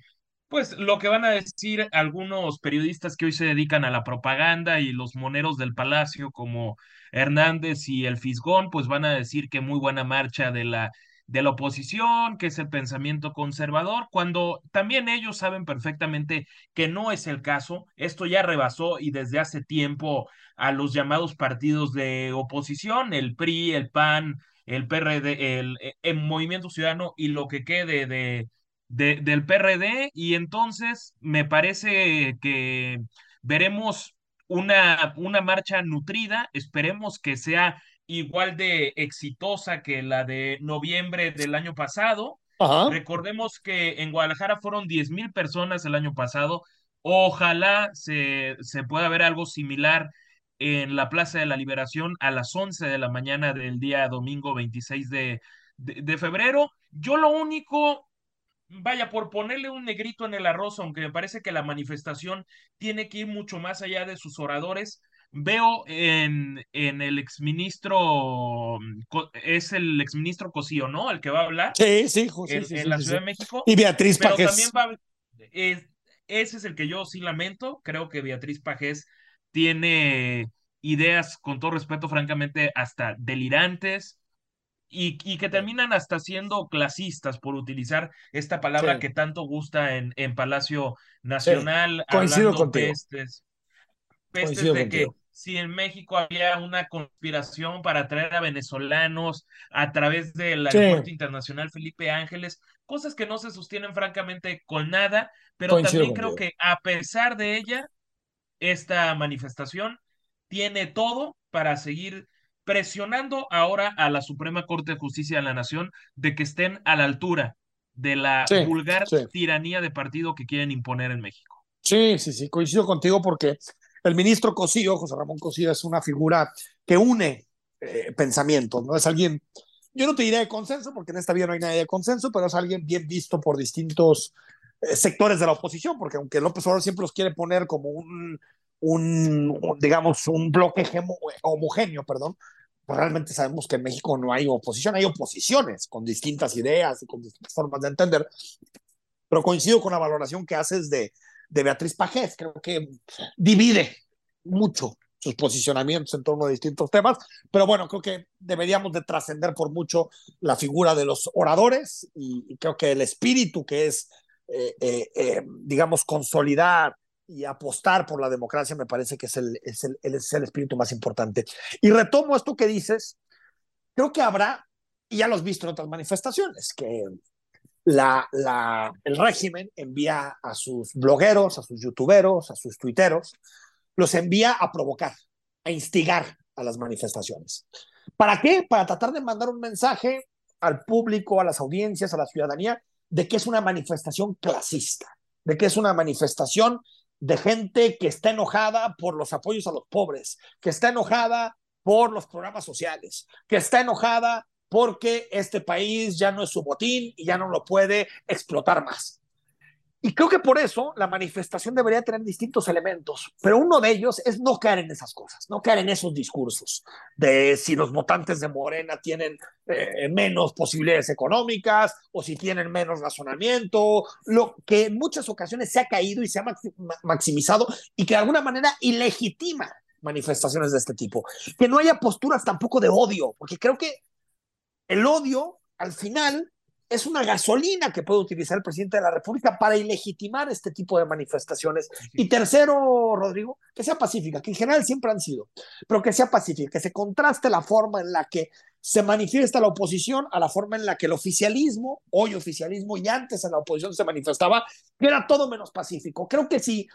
[SPEAKER 2] pues lo que van a decir algunos periodistas que hoy se dedican a la propaganda y los moneros del palacio como Hernández y el Fisgón, pues van a decir que muy buena marcha de la de la oposición, que es el pensamiento conservador, cuando también ellos saben perfectamente que no es el caso. Esto ya rebasó y desde hace tiempo a los llamados partidos de oposición, el PRI, el PAN, el PRD, el, el eh, Movimiento Ciudadano y lo que quede de del PRD y entonces me parece que veremos una, una marcha nutrida, esperemos que sea igual de exitosa que la de noviembre del año pasado. Recordemos que en Guadalajara fueron 10 mil personas el año pasado. Ojalá se, se pueda ver algo similar en la Plaza de la Liberación a las 11 de la mañana del día domingo 26 de, de febrero. Yo lo único vaya, por ponerle un negrito en el arroz, aunque me parece que la manifestación tiene que ir mucho más allá de sus oradores, veo en, en el exministro, es el exministro Cosío, ¿no? El que va a hablar.
[SPEAKER 1] Sí, sí,
[SPEAKER 2] en, la Ciudad de México.
[SPEAKER 1] Y Beatriz
[SPEAKER 2] pero También va, ese es el que yo sí lamento. Creo que Beatriz Pajés tiene ideas, con todo respeto, francamente, hasta delirantes y, y, que terminan hasta siendo clasistas por utilizar esta palabra que tanto gusta en, en Palacio Nacional, hablando pestes, pestes de que si en México había una conspiración para traer a venezolanos a través del aeropuerto internacional Felipe Ángeles, cosas que no se sostienen francamente con nada, pero también creo que a pesar de ella, esta manifestación tiene todo para seguir presionando ahora a la Suprema Corte de Justicia de la Nación de que estén a la altura de la vulgar tiranía de partido que quieren imponer en México.
[SPEAKER 1] Sí, sí, sí, coincido contigo porque el ministro Cosío, José Ramón Cosío, es una figura que une eh, pensamientos, ¿no? Es alguien, yo no te diré de consenso, porque en esta vida no hay nadie de consenso, pero es alguien bien visto por distintos eh, sectores de la oposición, porque aunque López Obrador siempre los quiere poner como un un, digamos, un bloque homogéneo, perdón, pues realmente sabemos que en México no hay oposición, hay oposiciones con distintas ideas y con distintas formas de entender, pero coincido con la valoración que haces de, de Beatriz Pajés, creo que divide mucho sus posicionamientos en torno a distintos temas, pero bueno, creo que deberíamos de trascender por mucho la figura de los oradores y, creo que el espíritu que es, eh, eh, eh, digamos, consolidar y apostar por la democracia me parece que es el, es el, es el espíritu más importante. Y retomo esto que dices, creo que habrá, y ya lo has visto en otras manifestaciones, que la, la, el régimen envía a sus blogueros, a sus youtuberos, a sus tuiteros, los envía a provocar, a instigar a las manifestaciones. ¿Para qué? Para tratar de mandar un mensaje al público, a las audiencias, a la ciudadanía, de que es una manifestación clasista, de que es una manifestación de gente que está enojada por los apoyos a los pobres, que está enojada por los programas sociales, que está enojada porque este país ya no es su botín y ya no lo puede explotar más. Y creo que por eso la manifestación debería tener distintos elementos, pero uno de ellos es no caer en esas cosas, no caer en esos discursos de si los votantes de Morena tienen eh, menos posibilidades económicas o si tienen menos razonamiento, lo que en muchas ocasiones se ha caído y se ha maximizado y que de alguna manera ilegitima manifestaciones de este tipo. Que no haya posturas tampoco de odio, porque creo que el odio al final es una gasolina que puede utilizar el presidente de la República para ilegitimar este tipo de manifestaciones. Y tercero, Rodrigo, que sea pacífica, que en general siempre han sido, pero que sea pacífica, que se contraste la forma en la que se manifiesta la oposición a la forma en la que el oficialismo, hoy oficialismo y antes en la oposición se manifestaba, que era todo menos pacífico. Creo que sí,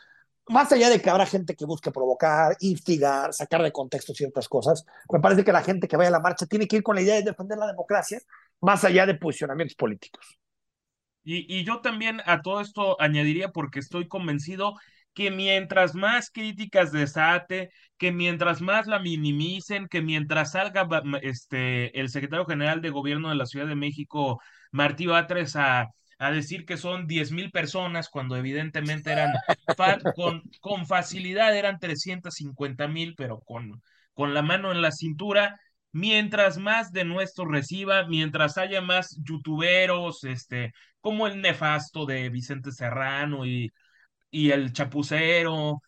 [SPEAKER 1] más allá de que habrá gente que busque provocar, instigar, sacar de contexto ciertas cosas, me parece que la gente que vaya a la marcha tiene que ir con la idea de defender la democracia más allá de posicionamientos políticos.
[SPEAKER 2] Y, y, yo también a todo esto añadiría, porque estoy convencido que mientras más críticas desate, que mientras más la minimicen, que mientras salga este, el secretario general de gobierno de la Ciudad de México, Martí Batres, a, a decir que son 10 mil personas, cuando evidentemente eran con, con facilidad eran 350 mil, pero con, con la mano en la cintura, mientras más de nuestro reciba, mientras haya más youtuberos, este, como el nefasto de Vicente Serrano y, y el chapucero,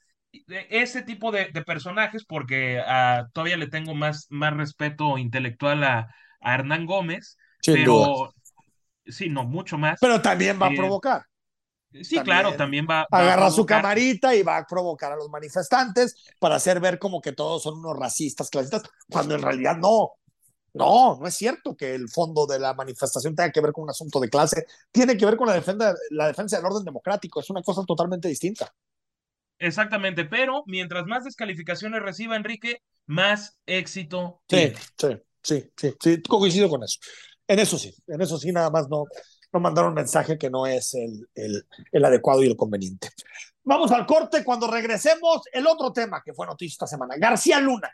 [SPEAKER 2] ese tipo de, de personajes, porque uh, todavía le tengo más, más respeto intelectual a, a Hernán Gómez, Sin pero duda. sí, no, mucho más.
[SPEAKER 1] Pero también va eh, a provocar.
[SPEAKER 2] Sí, también claro, también va.
[SPEAKER 1] va agarra su camarita y va a provocar a los manifestantes para hacer ver como que todos son unos racistas, clasistas, cuando en realidad no. No, no es cierto que el fondo de la manifestación tenga que ver con un asunto de clase. Tiene que ver con la defensa, la defensa del orden democrático. Es una cosa totalmente distinta.
[SPEAKER 2] Exactamente, pero mientras más descalificaciones reciba Enrique, más éxito.
[SPEAKER 1] Sí, sí, sí, sí, sí, coincido con eso. En eso sí, en eso sí, nada más no, no mandar un mensaje que no es el, el, el, adecuado y el conveniente. Vamos al corte. Cuando regresemos, el otro tema que fue noticia esta semana, García Luna.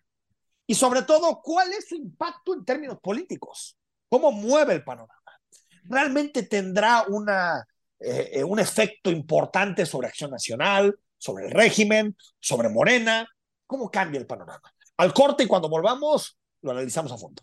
[SPEAKER 1] Y sobre todo, ¿cuál es su impacto en términos políticos? ¿Cómo mueve el panorama? ¿Realmente tendrá una, eh, un efecto importante sobre Acción Nacional, sobre el régimen, sobre Morena? ¿Cómo cambia el panorama? Al corte y cuando volvamos, lo analizamos a fondo.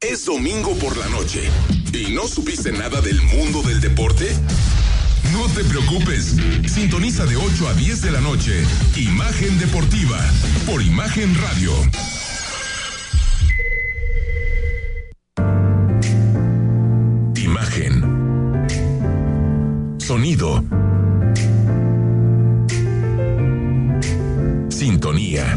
[SPEAKER 6] Es domingo por la noche y no supiste nada del mundo del deporte. No te preocupes, sintoniza de 8 a 10 de la noche. Imagen Deportiva por Imagen Radio. Imagen. Sonido. Sintonía.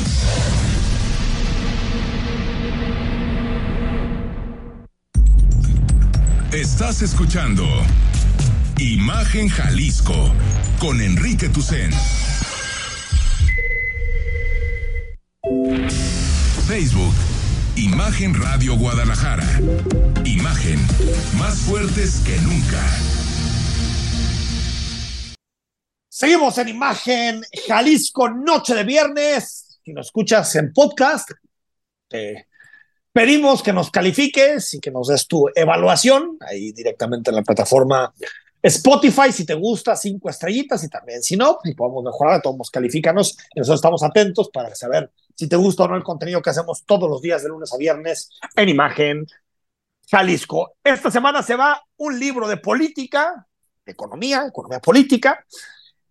[SPEAKER 6] Estás escuchando Imagen Jalisco con Enrique Tucen. Facebook, Imagen Radio Guadalajara. Imagen más fuertes que nunca.
[SPEAKER 1] Seguimos en Imagen Jalisco, noche de viernes. Si nos escuchas en podcast, te pedimos que nos califiques y que nos des tu evaluación ahí directamente en la plataforma Spotify, si te gusta, cinco estrellitas y también si no, si podemos mejorar, todos califícanos. Nosotros estamos atentos para saber si te gusta o no el contenido que hacemos todos los días de lunes a viernes en Imagen Jalisco. Esta semana se va un libro de política, economía, economía política,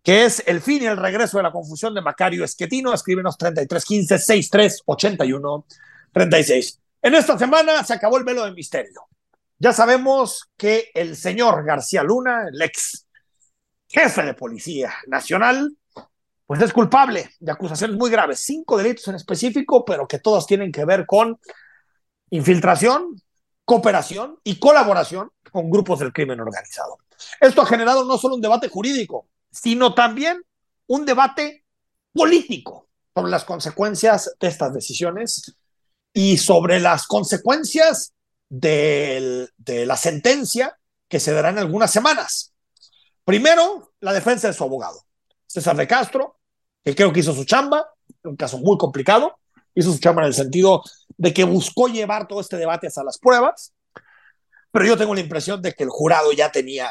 [SPEAKER 1] que es El fin y el regreso de la confusión de Macario Esquetino. Escríbenos 3315 6381 36. En esta semana se acabó el velo de misterio. Ya sabemos que el señor García Luna, el ex jefe de Policía Nacional, pues es culpable de acusaciones muy graves, cinco delitos en específico, pero que todos tienen que ver con infiltración, cooperación y colaboración con grupos del crimen organizado. Esto ha generado no solo un debate jurídico, sino también un debate político sobre las consecuencias de estas decisiones y sobre las consecuencias de la sentencia que se dará en algunas semanas. Primero, la defensa de su abogado, César de Castro, que creo que hizo su chamba, un caso muy complicado, hizo su chamba en el sentido de que buscó llevar todo este debate hasta las pruebas, pero yo tengo la impresión de que el jurado ya tenía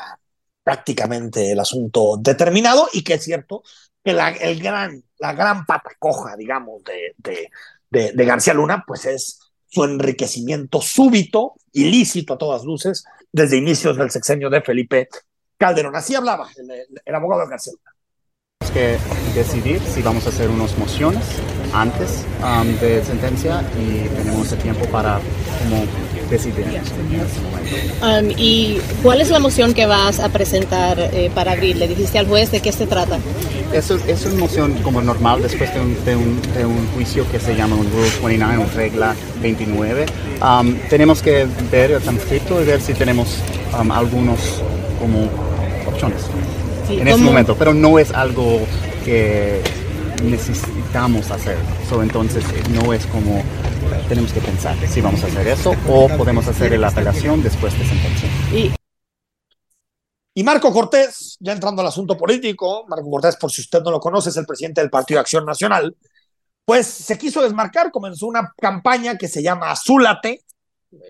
[SPEAKER 1] prácticamente el asunto determinado y que es cierto que la, el gran, la gran pata coja, digamos, de, de, de, de García Luna, pues es su enriquecimiento súbito, ilícito a todas luces, desde inicios del sexenio de Felipe Calderón. Así hablaba el, el, abogado García.
[SPEAKER 8] Tenemos que decidir si vamos a hacer unas mociones antes um, de sentencia y tenemos el tiempo para como este.
[SPEAKER 9] Um, ¿Y cuál es la moción que vas a presentar eh, para abril? ¿Le dijiste al juez de qué se trata?
[SPEAKER 8] Eso es una moción como normal después de un, de un, de un juicio que se llama un Rule 29, una regla 29. Um, tenemos que ver el transcrito y ver si tenemos um, algunos como opciones sí, en este momento, pero no es algo que necesitamos hacer. So, entonces no es como tenemos que pensar si vamos a hacer eso o podemos hacer la apelación después de sentencia.
[SPEAKER 1] Y y Marco Cortés, ya entrando al asunto político, Marco Cortés, por si usted no lo conoce, es el presidente del Partido de Acción Nacional, pues se quiso desmarcar, comenzó una campaña que se llama Azúlate,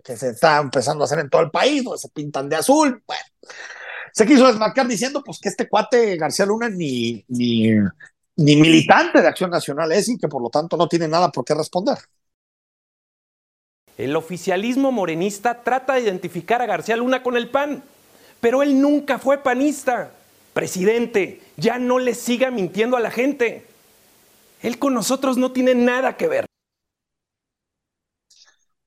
[SPEAKER 1] que se está empezando a hacer en todo el país, donde se pintan de azul. Bueno, se quiso desmarcar diciendo pues que este cuate García Luna ni, ni, ni militante de Acción Nacional es y que por lo tanto no tiene nada por qué responder.
[SPEAKER 10] El oficialismo morenista trata de identificar a García Luna con el PAN. Pero él nunca fue panista. Presidente, ya no le siga mintiendo a la gente. Él con nosotros no tiene nada que ver.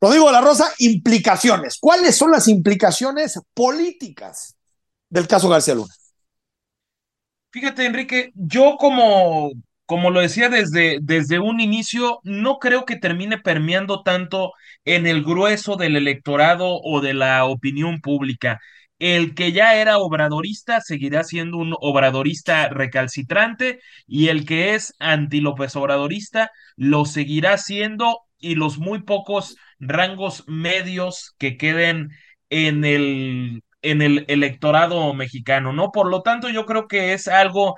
[SPEAKER 1] Rodrigo de la Rosa, implicaciones. ¿Cuáles son las implicaciones políticas del caso García Luna?
[SPEAKER 2] Fíjate, Enrique, yo como, como lo decía desde, desde un inicio, no creo que termine permeando tanto en el grueso del electorado o de la opinión pública el que ya era obradorista seguirá siendo un obradorista recalcitrante y el que es anti López Obradorista lo seguirá siendo y los muy pocos rangos medios que queden en el en el electorado mexicano, ¿no? Por lo tanto, yo creo que es algo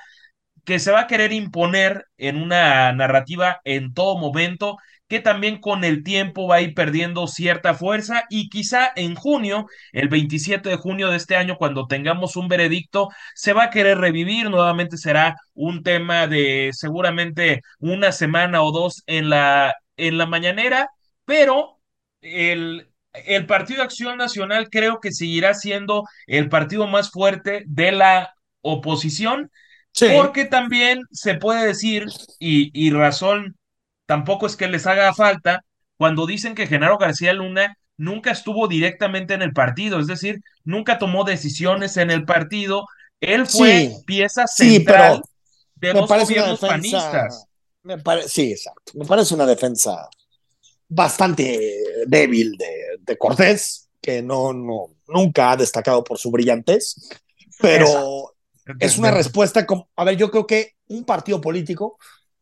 [SPEAKER 2] que se va a querer imponer en una narrativa en todo momento que también con el tiempo va a ir perdiendo cierta fuerza y quizá en junio, el 27 de junio de este año, cuando tengamos un veredicto, se va a querer revivir, nuevamente será un tema de seguramente una semana o dos en la, en la mañanera, pero el, el Partido Acción Nacional creo que seguirá siendo el partido más fuerte de la oposición, sí. porque también se puede decir, y, y razón tampoco es que les haga falta cuando dicen que Genaro García Luna nunca estuvo directamente en el partido, es decir, nunca tomó decisiones en el partido. Él fue
[SPEAKER 1] sí,
[SPEAKER 2] pieza central
[SPEAKER 1] sí,
[SPEAKER 2] de dos gobiernos defensa, panistas.
[SPEAKER 1] Me pare, sí, exacto. Me parece una defensa bastante débil de, de Cortés, que no, no, nunca ha destacado por su brillantez. pero es una respuesta como, a ver, yo creo que un partido político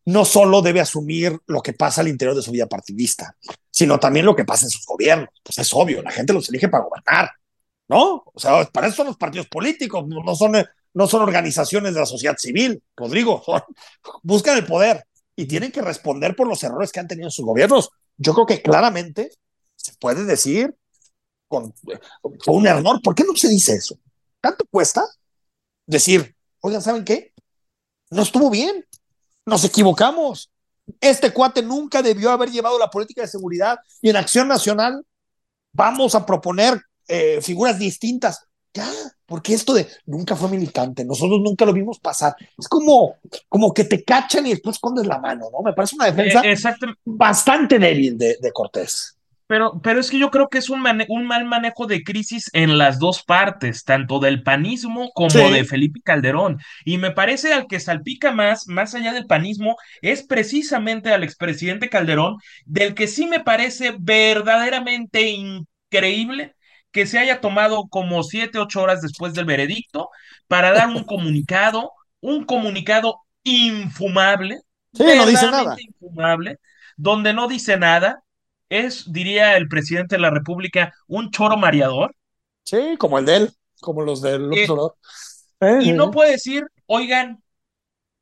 [SPEAKER 1] no solo debe asumir lo que pasa al interior de su vida partidista, sino también lo que pasa en sus gobiernos. Pues es obvio, la gente los elige para gobernar, ¿no? O sea, para eso son los partidos políticos, no son, no son organizaciones de la sociedad civil, Rodrigo, buscan el poder y tienen que responder por los errores que han tenido en sus gobiernos. Yo creo que claramente se puede decir con, con un error. ¿Por qué no se dice eso? ¿Tanto cuesta decir, oigan, ¿saben qué? No estuvo bien, nos equivocamos. Este cuate nunca debió haber llevado la política de seguridad y en Acción Nacional vamos a proponer eh, figuras distintas. Ya, porque esto de nunca fue militante, nosotros nunca lo vimos pasar. Es como, como que te cachan y después escondes la mano, ¿no? Me parece una defensa
[SPEAKER 2] eh,
[SPEAKER 1] bastante débil de, de Cortés.
[SPEAKER 2] Pero, pero es que yo creo que es un, un mal manejo de crisis en las dos partes, tanto del panismo como de Felipe Calderón. Y me parece al que salpica más, más allá del panismo, es precisamente al expresidente Calderón, del que sí me parece verdaderamente increíble que se haya tomado como siete, ocho horas después del veredicto para dar un comunicado, un comunicado infumable.
[SPEAKER 1] Sí, no dice nada.
[SPEAKER 2] Infumable, donde no dice nada, es, diría el presidente de la República, un choro mareador.
[SPEAKER 1] Sí, como el de él, como los del
[SPEAKER 2] eh,
[SPEAKER 1] eh,
[SPEAKER 2] y no puede decir, oigan,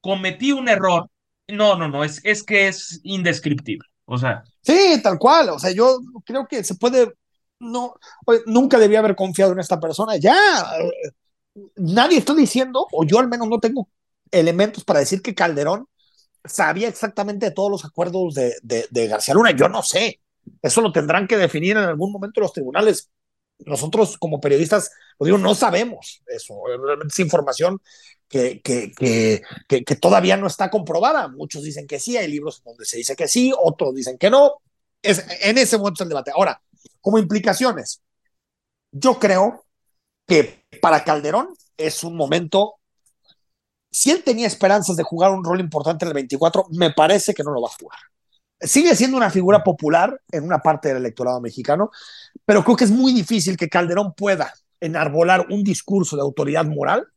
[SPEAKER 2] cometí un error. No, no, no, es, es que es indescriptible. O sea.
[SPEAKER 1] Sí, tal cual. O sea, yo creo que se puede. No, nunca debía haber confiado en esta persona. Ya, nadie está diciendo, o yo al menos no tengo elementos para decir que Calderón sabía exactamente de todos los acuerdos de, de, de García Luna. Yo no sé. Eso lo tendrán que definir en algún momento los tribunales. Nosotros como periodistas, lo digo, no sabemos eso. Realmente es información que, que, que, todavía no está comprobada. Muchos dicen que sí, hay libros donde se dice que sí, otros dicen que no. Es, en ese momento el debate. Ahora, como implicaciones, yo creo que para Calderón es un momento si él tenía esperanzas de jugar un rol importante en el 24, me parece que no lo va a jugar sigue siendo una figura popular en una parte del electorado mexicano, pero creo que es muy difícil que Calderón pueda enarbolar un discurso de autoridad moral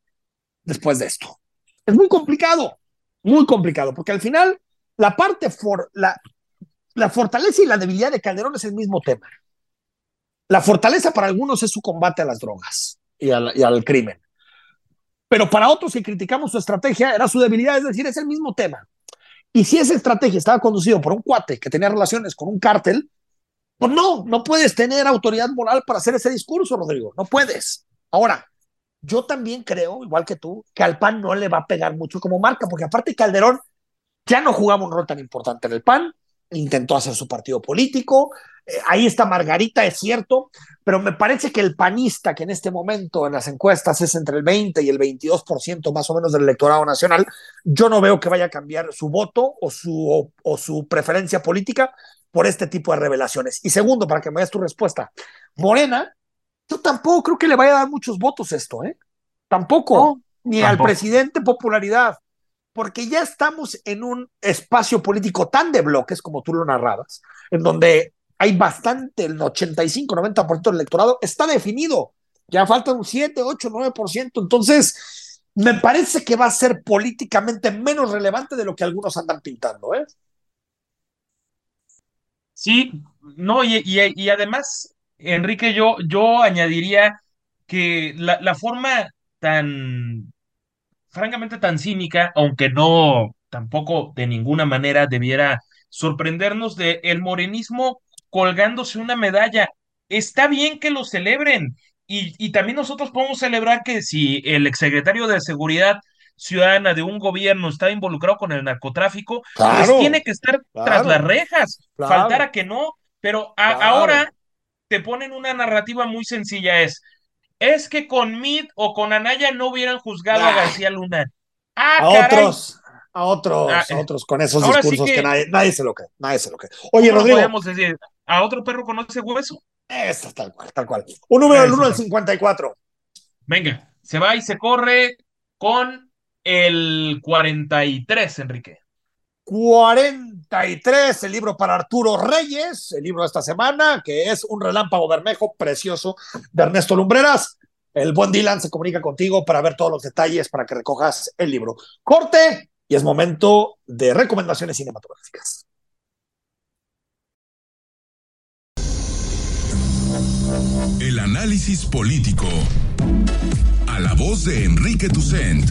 [SPEAKER 1] después de esto. Es muy complicado, muy complicado, porque al final la parte, for, la, la fortaleza y la debilidad de Calderón es el mismo tema. La fortaleza para algunos es su combate a las drogas y al, y al crimen. Pero para otros que criticamos su estrategia era su debilidad, es decir, es el mismo tema. Y si esa estrategia estaba conducido por un cuate que tenía relaciones con un cártel, pues no, no puedes tener autoridad moral para hacer ese discurso, Rodrigo, no puedes. Ahora, yo también creo, igual que tú, que al PAN no le va a pegar mucho como marca, porque aparte Calderón ya no jugaba un rol tan importante en el PAN, intentó hacer su partido político, eh, ahí está Margarita, es cierto, pero me parece que el panista, que en este momento en las encuestas es entre el 20 y el 22% más o menos del electorado nacional, yo no veo que vaya a cambiar su voto o su, o, su preferencia política por este tipo de revelaciones. Y segundo, para que me des tu respuesta, Morena, yo tampoco creo que le vaya a dar muchos votos esto, ¿eh? Tampoco, ni al presidente popularidad porque ya estamos en un espacio político tan de bloques, como tú lo narrabas, en donde hay bastante, el 85-90% del electorado está definido. Ya faltan un 7, 8, 9%. Entonces, me parece que va a ser políticamente menos relevante de lo que algunos andan pintando. ¿eh?
[SPEAKER 2] Sí, no, y, y, además, Enrique, yo, yo añadiría que la, la forma tan, francamente, tan cínica, aunque no tampoco de ninguna manera debiera sorprendernos de el morenismo colgándose una medalla. Está bien que lo celebren y, y también nosotros podemos celebrar que si el exsecretario de Seguridad Ciudadana de un gobierno está involucrado con el narcotráfico, pues tiene que estar tras las rejas, faltara que no, pero ahora te ponen una narrativa muy sencilla, es, es que con Mid o con Anaya no hubieran juzgado a García Luna. Ah,
[SPEAKER 1] a otros, a otros, ah, a otros, con esos discursos que... nadie, nadie, se lo cree, nadie se lo cree. Oye, Rodrigo.
[SPEAKER 2] podemos decir, a otro perro conoce hueso.
[SPEAKER 1] Eso, tal cual, tal cual. Un número del 1 al 54.
[SPEAKER 2] Venga, se va y se corre con el 43, Enrique.
[SPEAKER 1] 43, el libro para Arturo Reyes, el libro de esta semana, que es Un relámpago bermejo precioso de Ernesto Lumbreras. el buen Dylan se comunica contigo para ver todos los detalles para que recojas el libro. Corte y es momento de recomendaciones cinematográficas.
[SPEAKER 6] El análisis político. A la voz de Enrique Tucent.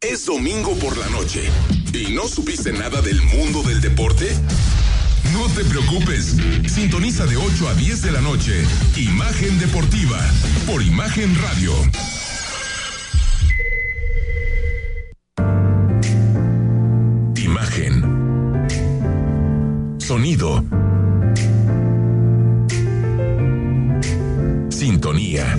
[SPEAKER 6] Es domingo por la noche y no supiste nada del mundo del deporte. No te preocupes, sintoniza de 8 a 10 de la noche Imagen Deportiva por Imagen Radio. Imagen. Sonido. Sintonía.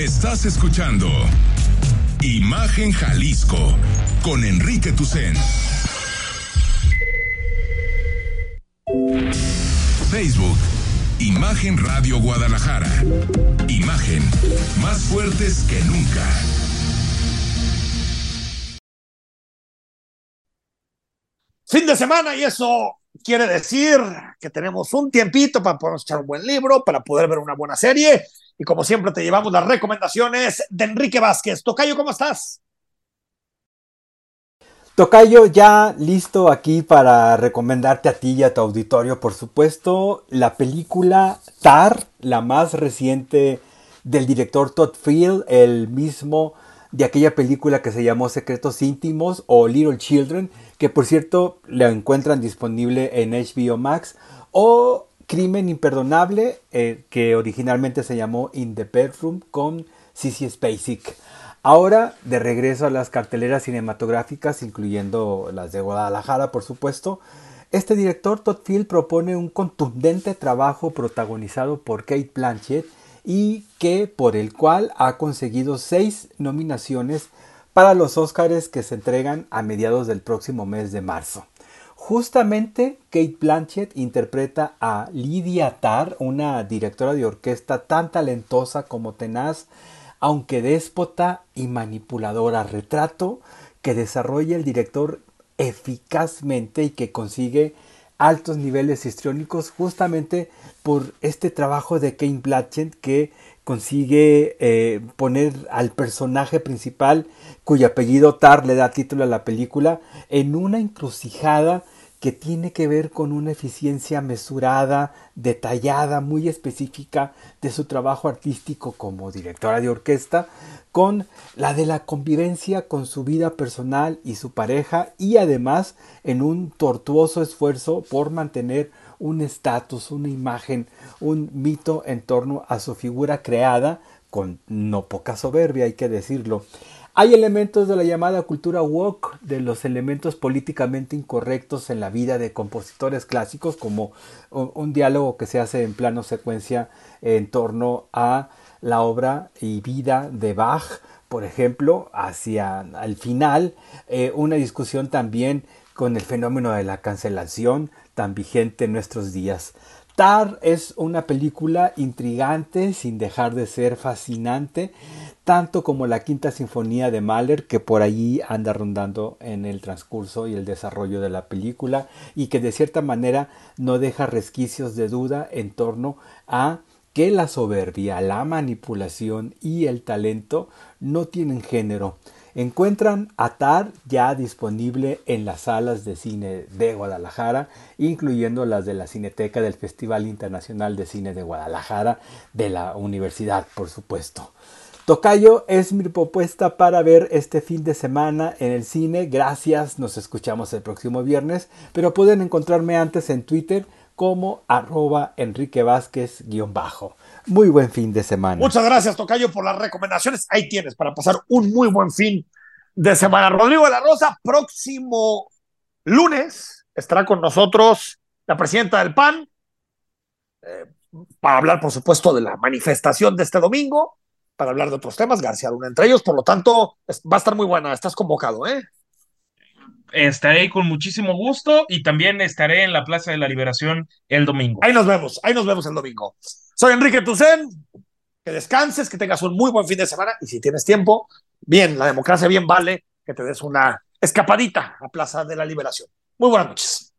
[SPEAKER 6] Estás escuchando Imagen Jalisco con Enrique Tucen. Facebook, Imagen Radio Guadalajara. Imagen, más fuertes que nunca.
[SPEAKER 1] Fin de semana y eso quiere decir que tenemos un tiempito para poder echar un buen libro, para poder ver una buena serie. Y como siempre te llevamos las recomendaciones de Enrique Vázquez. Tocayo, ¿cómo estás?
[SPEAKER 11] Tocayo, ya listo aquí para recomendarte a ti y a tu auditorio, por supuesto, la película Tar, la más reciente del director Todd Field, el mismo de aquella película que se llamó Secretos Íntimos o Little Children, que por cierto la encuentran disponible en HBO Max, o Crimen Imperdonable, eh, que originalmente se llamó In the Bedroom con Sissy Spacek. Ahora de regreso a las carteleras cinematográficas, incluyendo las de Guadalajara, por supuesto, este director Todd Field propone un contundente trabajo protagonizado por Kate Blanchett y que por el cual ha conseguido seis nominaciones para los Oscars que se entregan a mediados del próximo mes de marzo. Justamente Kate Blanchett interpreta a Lydia Tarr, una directora de orquesta tan talentosa como tenaz, aunque déspota y manipuladora, retrato que desarrolla el director eficazmente y que consigue altos niveles histriónicos justamente por este trabajo de Kate Blanchett que consigue eh, poner al personaje principal cuyo apellido Tar le da título a la película en una encrucijada que tiene que ver con una eficiencia mesurada, detallada, muy específica de su trabajo artístico como directora de orquesta, con la de la convivencia con su vida personal y su pareja y además en un tortuoso esfuerzo por mantener un estatus, una imagen, un mito en torno a su figura creada con no poca soberbia, hay que decirlo. Hay elementos de la llamada cultura woke, de los elementos políticamente incorrectos en la vida de compositores clásicos, como un, diálogo que se hace en plano secuencia en torno a la obra y vida de Bach, por ejemplo, hacia el final, eh, una discusión también con el fenómeno de la cancelación tan vigente en nuestros días. Tar es una película intrigante sin dejar de ser fascinante, tanto como la quinta sinfonía de Mahler que por allí anda rondando en el transcurso y el desarrollo de la película y que de cierta manera no deja resquicios de duda en torno a que la soberbia, la manipulación y el talento no tienen género. Encuentran Atar ya disponible en las salas de cine de Guadalajara, incluyendo las de la Cineteca del Festival Internacional de Cine de Guadalajara, de la universidad, por supuesto. Tocayo es mi propuesta para ver este fin de semana en el cine. Gracias, nos escuchamos el próximo viernes, pero pueden encontrarme antes en Twitter como arroba Enrique Vázquez bajo. Muy buen fin de semana.
[SPEAKER 1] Muchas gracias, Tocayo, por las recomendaciones. Ahí tienes para pasar un muy buen fin de semana. Rodrigo de la Rosa, próximo lunes estará con nosotros la presidenta del PAN eh, para hablar, por supuesto, de la manifestación de este domingo, para hablar de otros temas, García Luna entre ellos. Por lo tanto, va a estar muy buena. Estás convocado, ¿eh?
[SPEAKER 2] estaré con muchísimo gusto y también estaré en la Plaza de la Liberación el domingo.
[SPEAKER 1] Ahí nos vemos, ahí nos vemos el domingo. Soy Enrique Tucen, que descanses, que tengas un muy buen fin de semana y si tienes tiempo, bien, la democracia bien vale que te des una escapadita a Plaza de la Liberación. Muy buenas noches.